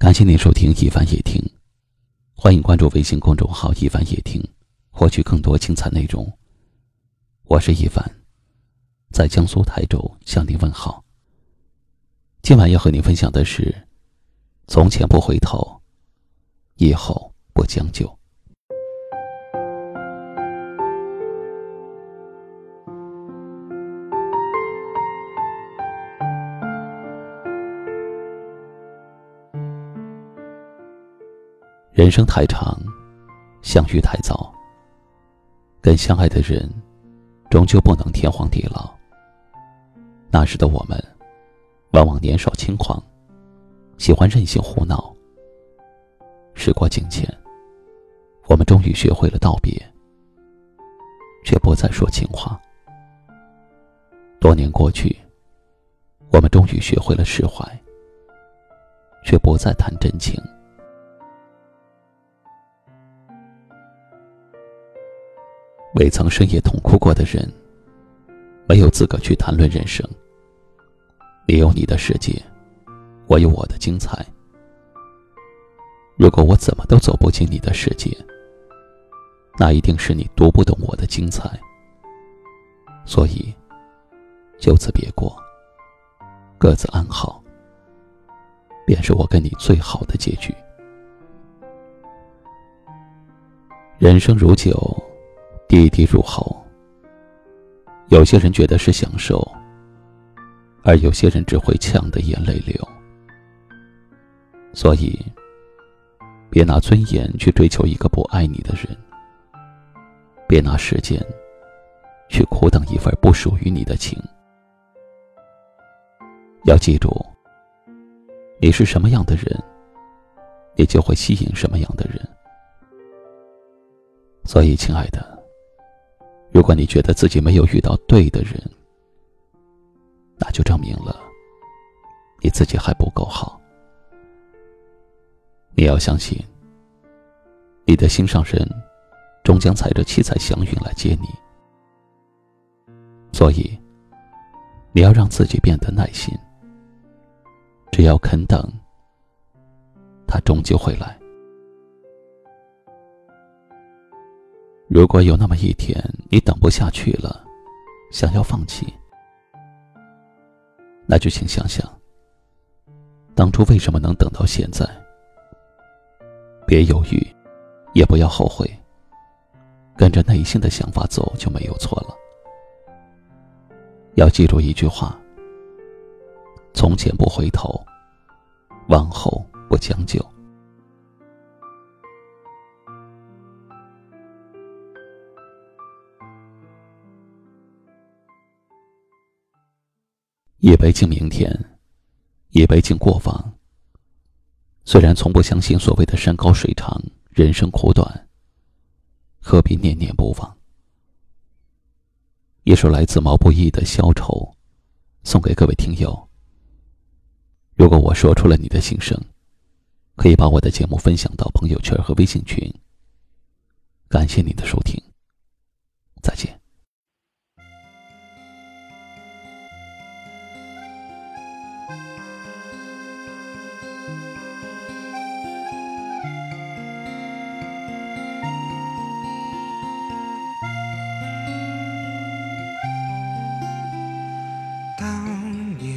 感谢您收听一凡夜听，欢迎关注微信公众号一凡夜听，获取更多精彩内容。我是一凡，在江苏台州向您问好。今晚要和您分享的是：从前不回头，以后不将就。人生太长，相遇太早。跟相爱的人，终究不能天荒地老。那时的我们，往往年少轻狂，喜欢任性胡闹。时过境迁，我们终于学会了道别，却不再说情话。多年过去，我们终于学会了释怀，却不再谈真情。未曾深夜痛哭过的人，没有资格去谈论人生。你有你的世界，我有我的精彩。如果我怎么都走不进你的世界，那一定是你读不懂我的精彩。所以，就此别过，各自安好，便是我跟你最好的结局。人生如酒。滴滴入喉，有些人觉得是享受，而有些人只会呛得眼泪流。所以，别拿尊严去追求一个不爱你的人，别拿时间去苦等一份不属于你的情。要记住，你是什么样的人，你就会吸引什么样的人。所以，亲爱的。如果你觉得自己没有遇到对的人，那就证明了你自己还不够好。你要相信，你的心上人终将踩着七彩祥云来接你。所以，你要让自己变得耐心。只要肯等，他终究会来。如果有那么一天你等不下去了，想要放弃，那就请想想，当初为什么能等到现在？别犹豫，也不要后悔，跟着内心的想法走就没有错了。要记住一句话：从前不回头，往后不将就。一杯敬明天，一杯敬过往。虽然从不相信所谓的山高水长，人生苦短，何必念念不忘？一首来自毛不易的《消愁》，送给各位听友。如果我说出了你的心声，可以把我的节目分享到朋友圈和微信群。感谢你的收听，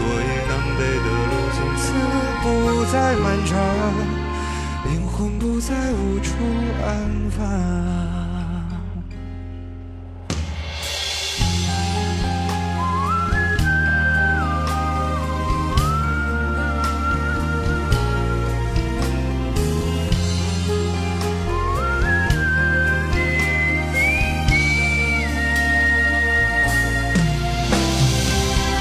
所以南北的路从此不再漫长灵魂不再无处安放。